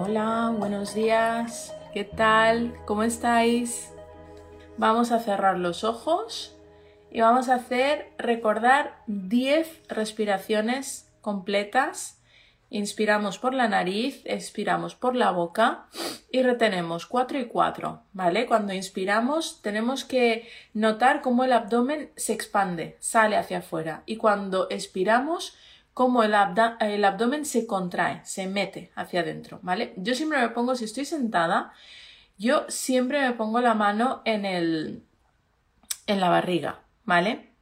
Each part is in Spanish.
Hola, buenos días. ¿Qué tal? ¿Cómo estáis? Vamos a cerrar los ojos y vamos a hacer recordar 10 respiraciones completas. Inspiramos por la nariz, expiramos por la boca y retenemos 4 y 4, ¿vale? Cuando inspiramos tenemos que notar cómo el abdomen se expande, sale hacia afuera y cuando expiramos cómo el, abdomen se contrae, se mete hacia adentro, ¿vale? Yo siempre me pongo, si estoy sentada, yo siempre me pongo la mano en el en la barriga, ¿vale?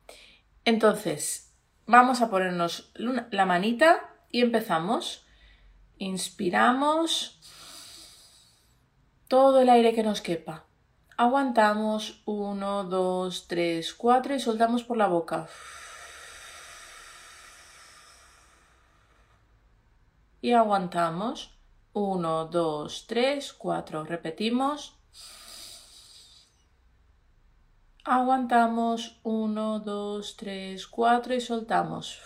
Entonces, vamos a ponernos la manita y empezamos. Inspiramos todo el aire que nos quepa. Aguantamos 1, 2, 3, 4 y soltamos por la boca. Y aguantamos. 1, 2, 3, 4. Repetimos. Aguantamos 1, 2, 3, 4 y soltamos.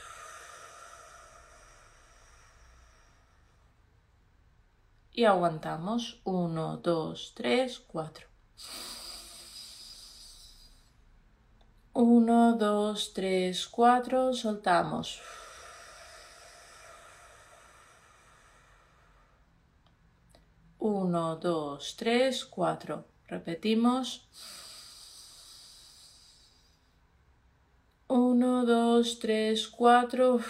Y aguantamos 1, 2, 3, 4. 1, 2, 3, 4, soltamos. 1, 2, 3, 4. Repetimos. 1, 2, 3, 4.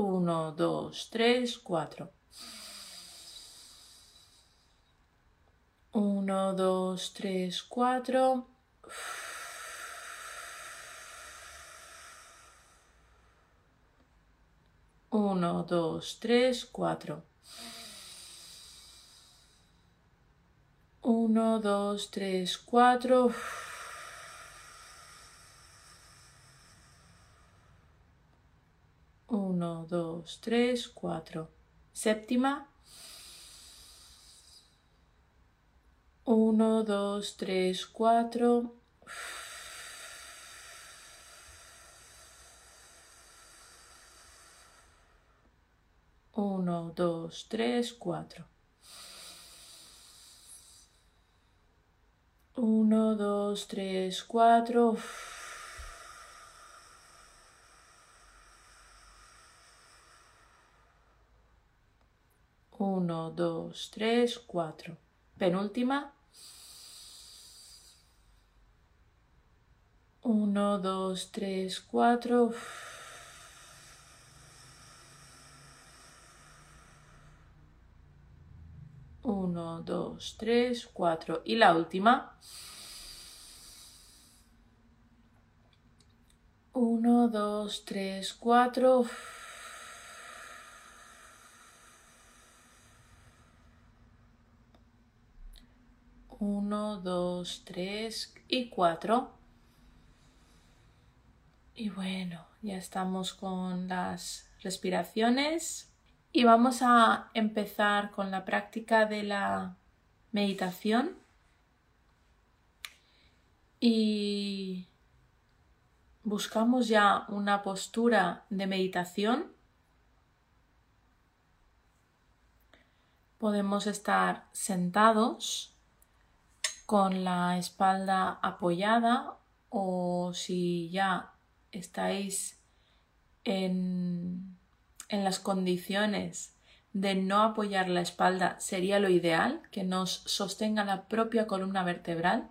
Uno, dos, tres, cuatro. Uno, dos, tres, cuatro. 1, 2, 3, 4. 1, 2, 3, 4. 1, 2, 3, 4. Séptima. 1, 2, 3, 4. 1, 2, 3, 4. 1, 2, 3, 4. 1, 2, 3, 4. Penúltima. 1, 2, 3, 4. 1, 2, 3, 4 y la última. 1, 2, 3, 4. 1, 2, 3 y 4. Y bueno, ya estamos con las respiraciones y vamos a empezar con la práctica de la meditación. Y buscamos ya una postura de meditación. Podemos estar sentados con la espalda apoyada o si ya estáis en en las condiciones de no apoyar la espalda sería lo ideal, que nos sostenga la propia columna vertebral.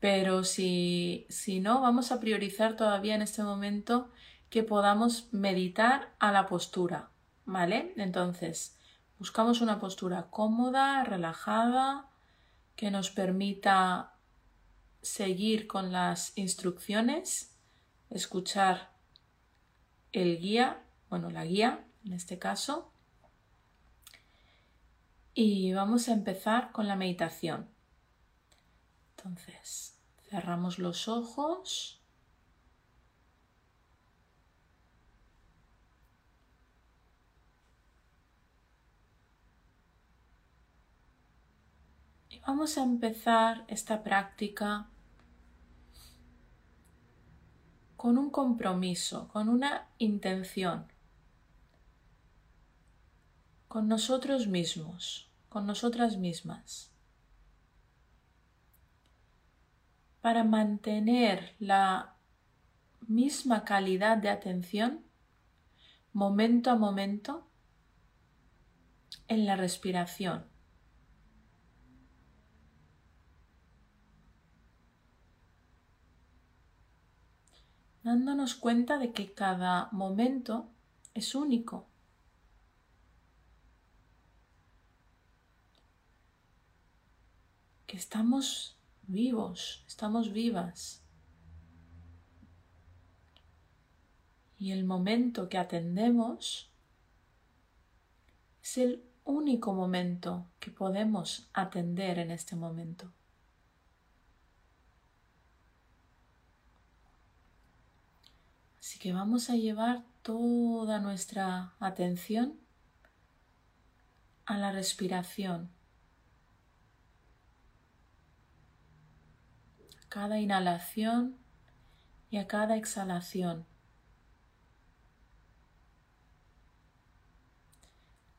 Pero si, si no, vamos a priorizar todavía en este momento que podamos meditar a la postura, ¿vale? Entonces, buscamos una postura cómoda, relajada, que nos permita seguir con las instrucciones, escuchar el guía, bueno, la guía en este caso. Y vamos a empezar con la meditación. Entonces, cerramos los ojos. Y vamos a empezar esta práctica con un compromiso, con una intención, con nosotros mismos, con nosotras mismas, para mantener la misma calidad de atención momento a momento en la respiración. Dándonos cuenta de que cada momento es único. Que estamos vivos, estamos vivas. Y el momento que atendemos es el único momento que podemos atender en este momento. Así que vamos a llevar toda nuestra atención a la respiración. A cada inhalación y a cada exhalación.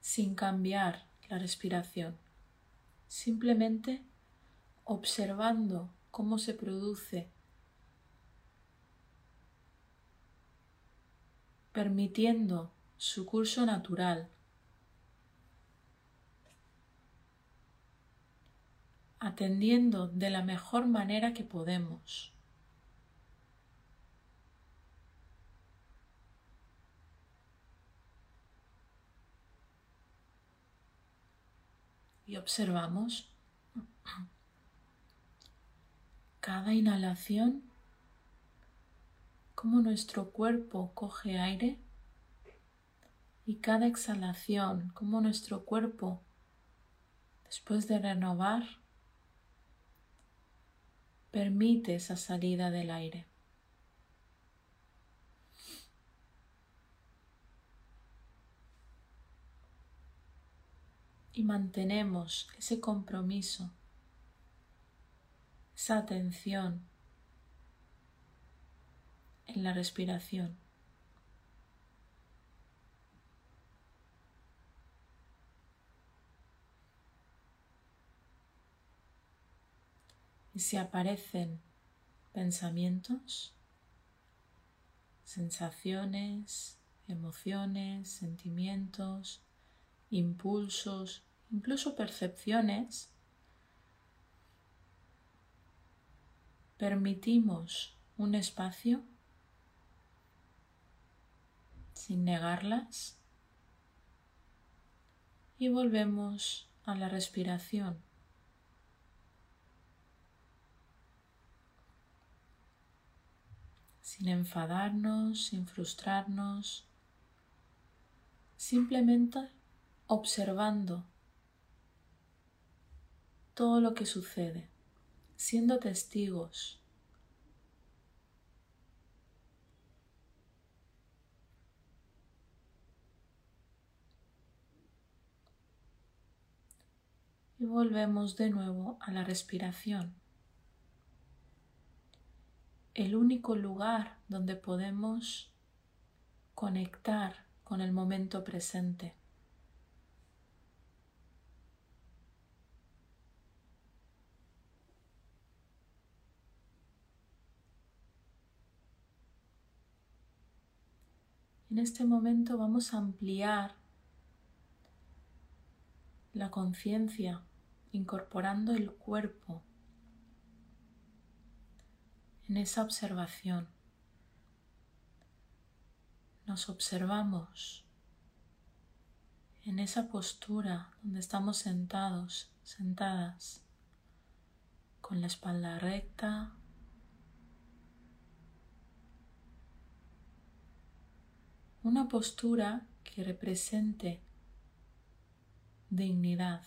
Sin cambiar la respiración. Simplemente observando cómo se produce permitiendo su curso natural, atendiendo de la mejor manera que podemos. Y observamos cada inhalación cómo nuestro cuerpo coge aire y cada exhalación, cómo nuestro cuerpo, después de renovar, permite esa salida del aire. Y mantenemos ese compromiso, esa atención en la respiración. Y si aparecen pensamientos, sensaciones, emociones, sentimientos, impulsos, incluso percepciones, permitimos un espacio sin negarlas. Y volvemos a la respiración. Sin enfadarnos, sin frustrarnos, simplemente observando todo lo que sucede, siendo testigos y volvemos de nuevo a la respiración. El único lugar donde podemos conectar con el momento presente. En este momento vamos a ampliar la conciencia incorporando el cuerpo en esa observación. Nos observamos en esa postura donde estamos sentados, sentadas, con la espalda recta, una postura que represente dignidad.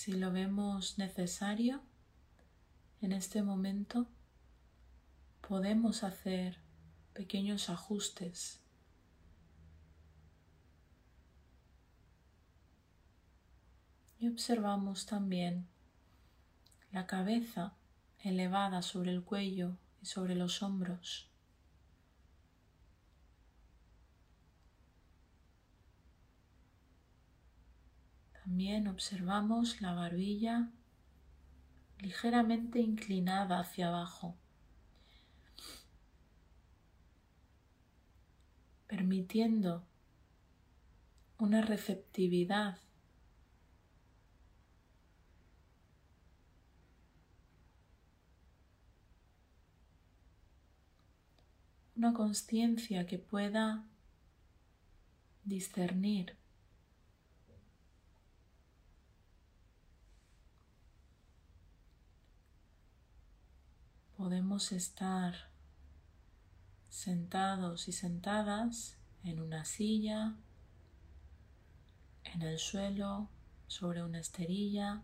Si lo vemos necesario, en este momento podemos hacer pequeños ajustes. Y observamos también la cabeza elevada sobre el cuello y sobre los hombros. También observamos la barbilla ligeramente inclinada hacia abajo, permitiendo una receptividad una conciencia que pueda discernir podemos estar sentados y sentadas en una silla, en el suelo, sobre una esterilla.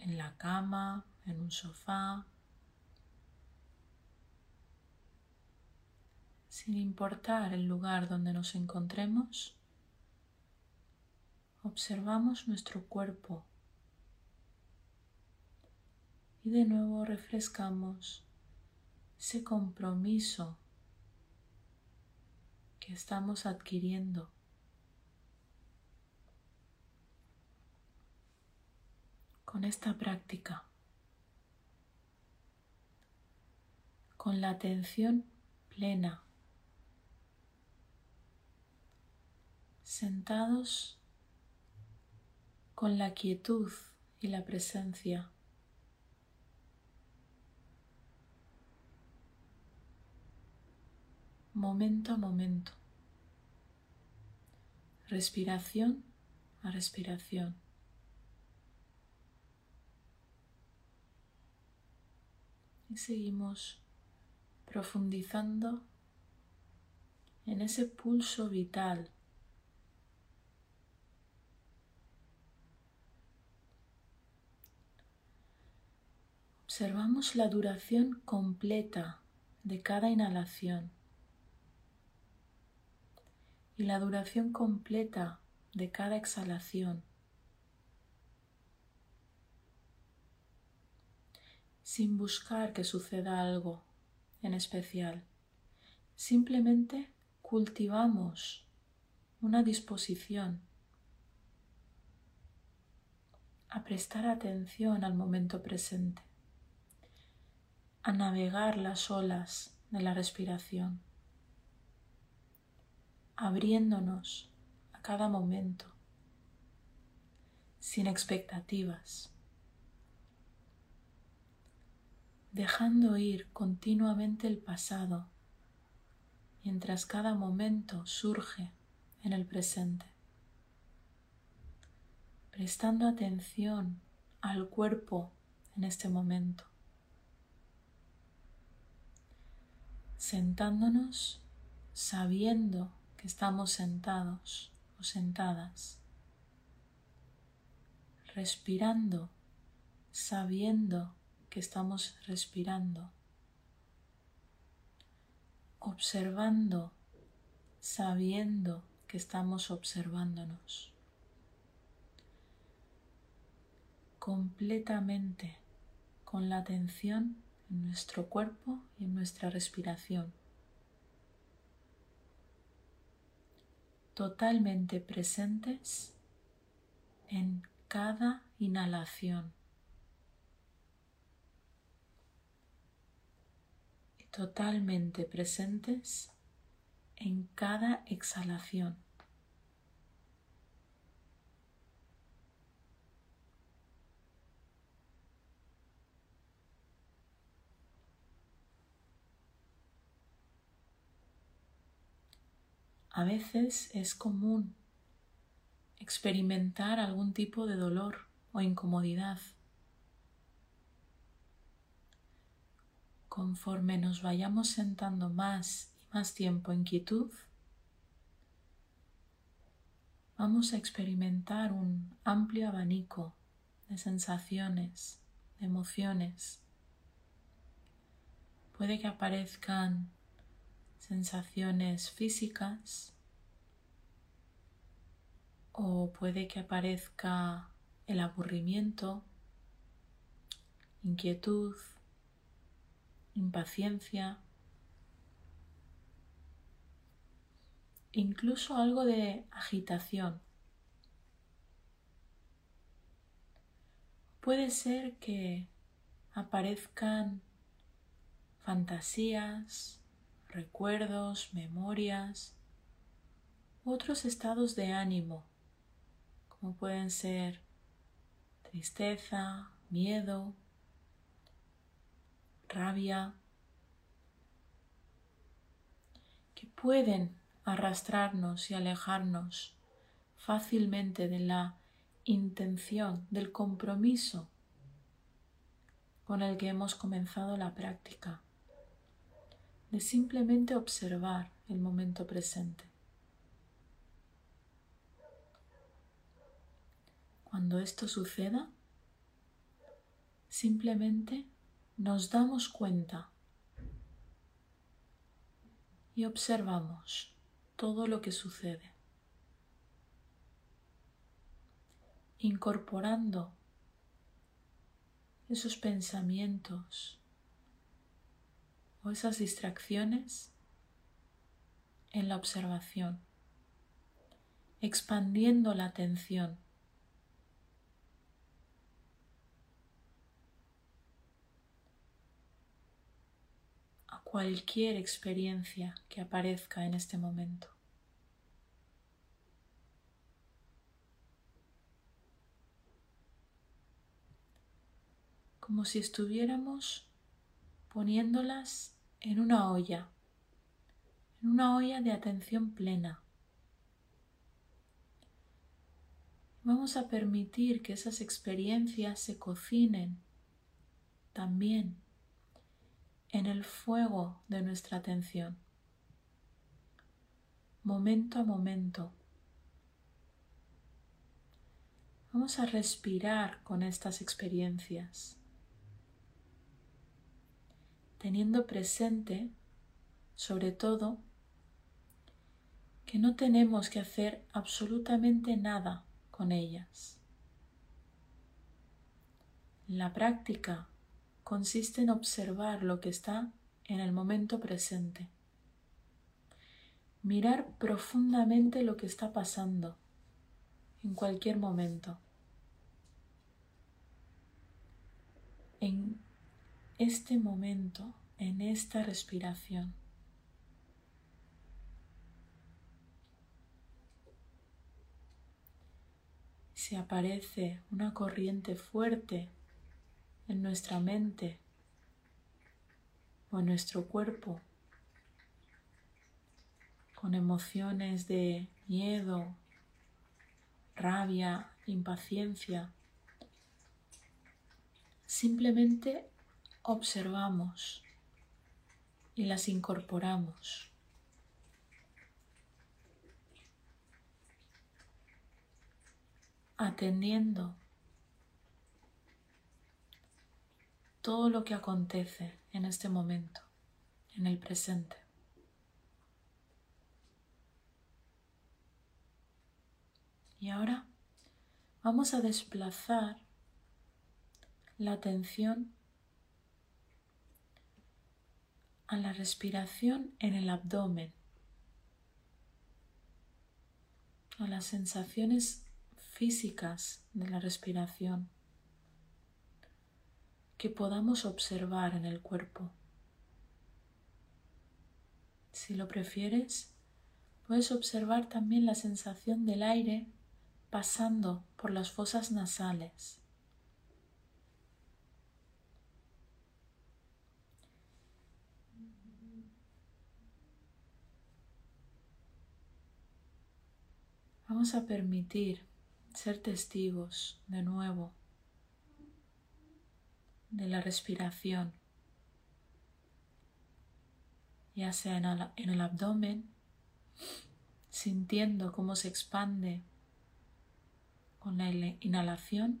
en la cama, en un sofá, sin importar el lugar donde nos encontremos, observamos nuestro cuerpo y de nuevo refrescamos ese compromiso que estamos adquiriendo. con esta práctica, con la atención plena, sentados con la quietud y la presencia. Momento a momento. Respiración a respiración. Y seguimos profundizando en ese pulso vital Observamos la duración completa de cada inhalación. Y la duración completa de cada exhalación. Sin buscar que suceda algo en especial, simplemente cultivamos una disposición a prestar atención al momento presente a navegar las olas de la respiración, abriéndonos a cada momento, sin expectativas, dejando ir continuamente el pasado mientras cada momento surge en el presente, prestando atención al cuerpo en este momento sentándonos sabiendo que estamos sentados o sentadas, respirando sabiendo que estamos respirando, observando sabiendo que estamos observándonos, completamente con la atención en nuestro cuerpo y en nuestra respiración. Totalmente presentes en cada inhalación. Y totalmente presentes en cada exhalación. A veces es común experimentar algún tipo de dolor o incomodidad. Conforme nos vayamos sentando más y más tiempo en quietud, vamos a experimentar un amplio abanico de sensaciones, de emociones. Puede que aparezcan sensaciones físicas o puede que aparezca el aburrimiento, inquietud, impaciencia, incluso algo de agitación. Puede ser que aparezcan fantasías, recuerdos, memorias, otros estados de ánimo, como pueden ser tristeza, miedo, rabia, que pueden arrastrarnos y alejarnos fácilmente de la intención, del compromiso con el que hemos comenzado la práctica, de simplemente observar el momento presente. Cuando esto suceda, simplemente nos damos cuenta y observamos todo lo que sucede, incorporando esos pensamientos esas distracciones en la observación, expandiendo la atención cualquier experiencia que aparezca en este momento. Como si estuviéramos poniéndolas en una olla, en una olla de atención plena. Vamos a permitir que esas experiencias se cocinen también en el fuego de nuestra atención, momento a momento. Vamos a respirar con estas experiencias, teniendo presente, sobre todo, que no tenemos que hacer absolutamente nada con ellas. La práctica consiste en observar lo que está en el momento presente. Mirar profundamente lo que está pasando en cualquier momento. En este momento, en esta respiración. Si aparece una corriente fuerte en nuestra mente o en nuestro cuerpo con emociones de miedo, rabia, impaciencia. Simplemente observamos y las incorporamos. atendiendo todo lo que acontece en este momento, en el presente. Y ahora vamos a desplazar la atención a la respiración en el abdomen, a las sensaciones físicas de la respiración que podamos observar en el cuerpo. Si lo prefieres, puedes observar también la sensación del aire pasando por las fosas nasales. Vamos a permitir ser testigos de nuevo de la respiración, ya sea en el, abdomen, sintiendo cómo se expande con la inhalación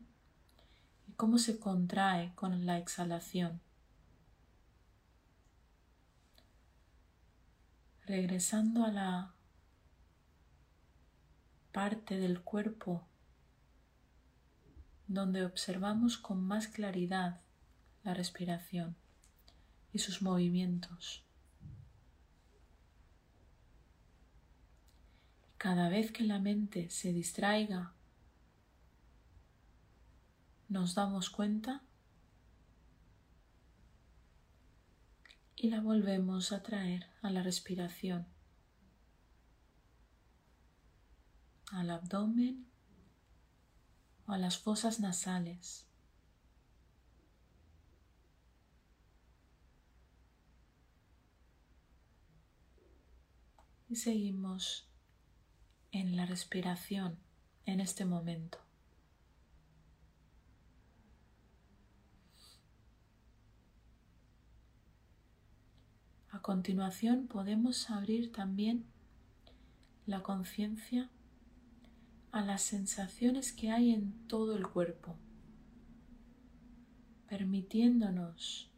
y cómo se contrae con la exhalación. Regresando a la parte del cuerpo donde observamos con más claridad la respiración y sus movimientos. Cada vez que la mente se distraiga, nos damos cuenta y la volvemos a traer a la respiración, al abdomen o a las fosas nasales. Y seguimos en la respiración en este momento. A continuación podemos abrir también la conciencia a las sensaciones que hay en todo el cuerpo, permitiéndonos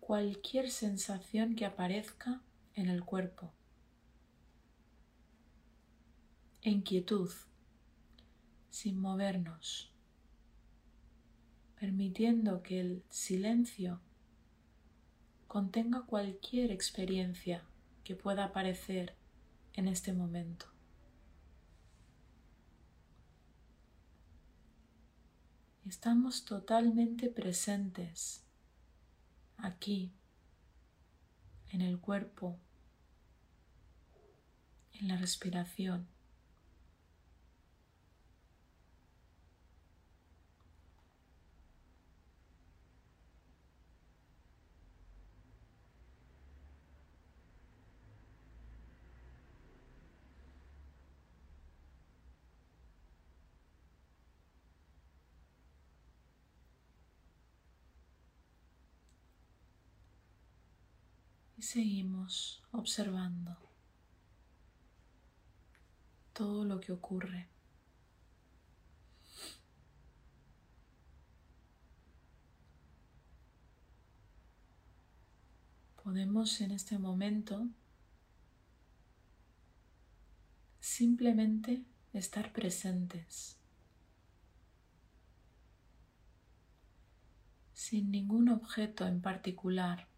cualquier sensación que aparezca en el cuerpo. En quietud, sin movernos, permitiendo que el silencio contenga cualquier experiencia que pueda aparecer en este momento. Estamos totalmente presentes aquí, en el cuerpo, en la respiración. Seguimos observando todo lo que ocurre. Podemos en este momento simplemente estar presentes, sin ningún objeto en particular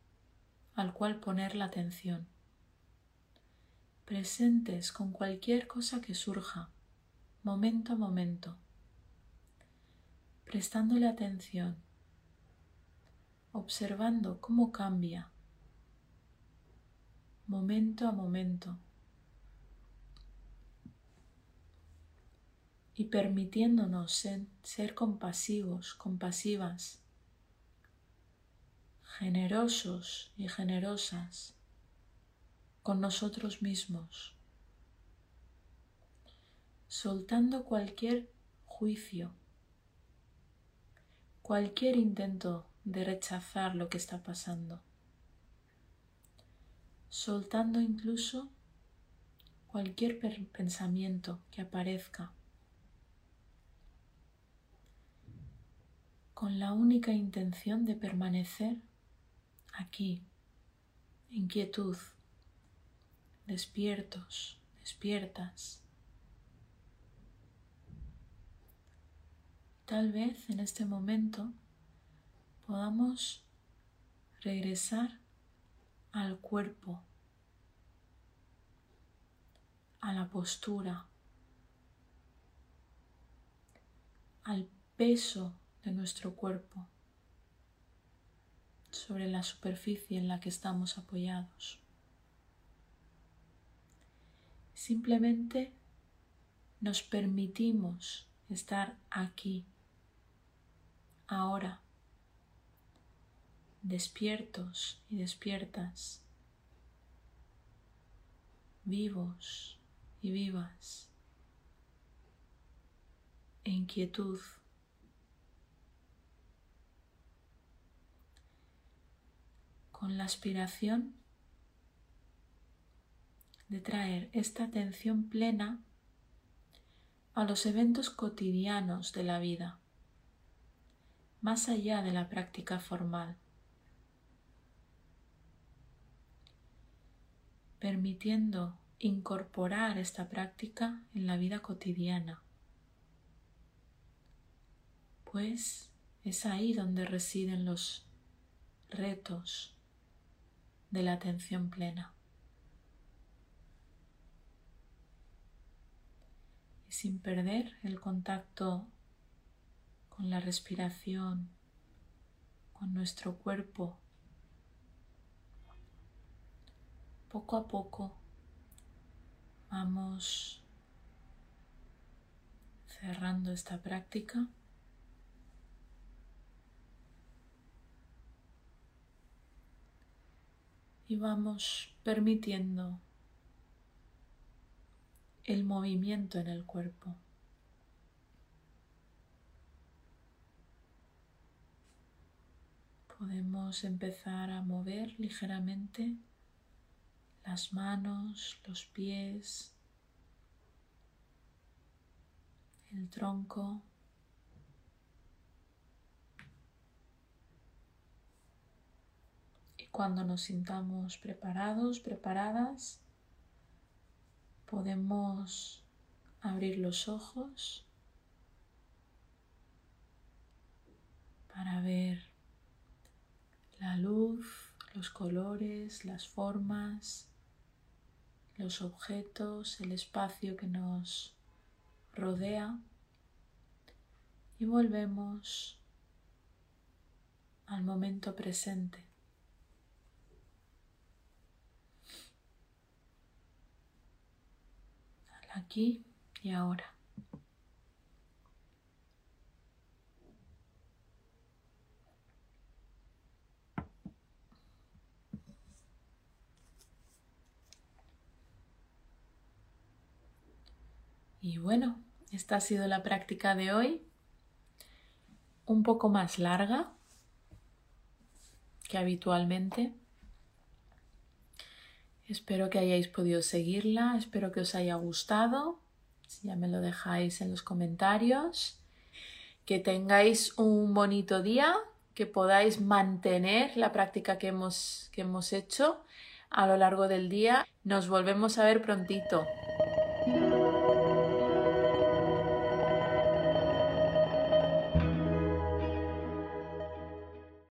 al cual poner la atención, presentes con cualquier cosa que surja, momento a momento, prestándole atención, observando cómo cambia, momento a momento, y permitiéndonos ser, compasivos, compasivas generosos y generosas con nosotros mismos, soltando cualquier juicio, cualquier intento de rechazar lo que está pasando, soltando incluso cualquier pensamiento que aparezca. Con la única intención de permanecer aquí, en quietud, despiertos, despiertas. Tal vez en este momento podamos regresar al cuerpo, a la postura, al peso de nuestro cuerpo sobre la superficie en la que estamos apoyados. Simplemente nos permitimos estar aquí, ahora, despiertos y despiertas, vivos y vivas, en quietud. Con la aspiración de traer esta atención plena a los eventos cotidianos de la vida, más allá de la práctica formal, permitiendo incorporar esta práctica en la vida cotidiana, pues es ahí donde residen los retos de la atención plena. Y sin perder el contacto con la respiración, con nuestro cuerpo, poco a poco vamos cerrando esta práctica. Y vamos permitiendo el movimiento en el cuerpo. Podemos empezar a mover ligeramente las manos, los pies, el tronco. Y cuando nos sintamos preparados, preparadas, podemos abrir los ojos para ver la luz, los colores, las formas, los objetos, el espacio que nos rodea y volvemos al momento presente. Al aquí y ahora. Y bueno, esta ha sido la práctica de hoy, un poco más larga que habitualmente. Espero que hayáis podido seguirla, espero que os haya gustado, si ya me lo dejáis en los comentarios, que tengáis un bonito día, que podáis mantener la práctica que hemos, que hemos hecho a lo largo del día. Nos volvemos a ver prontito.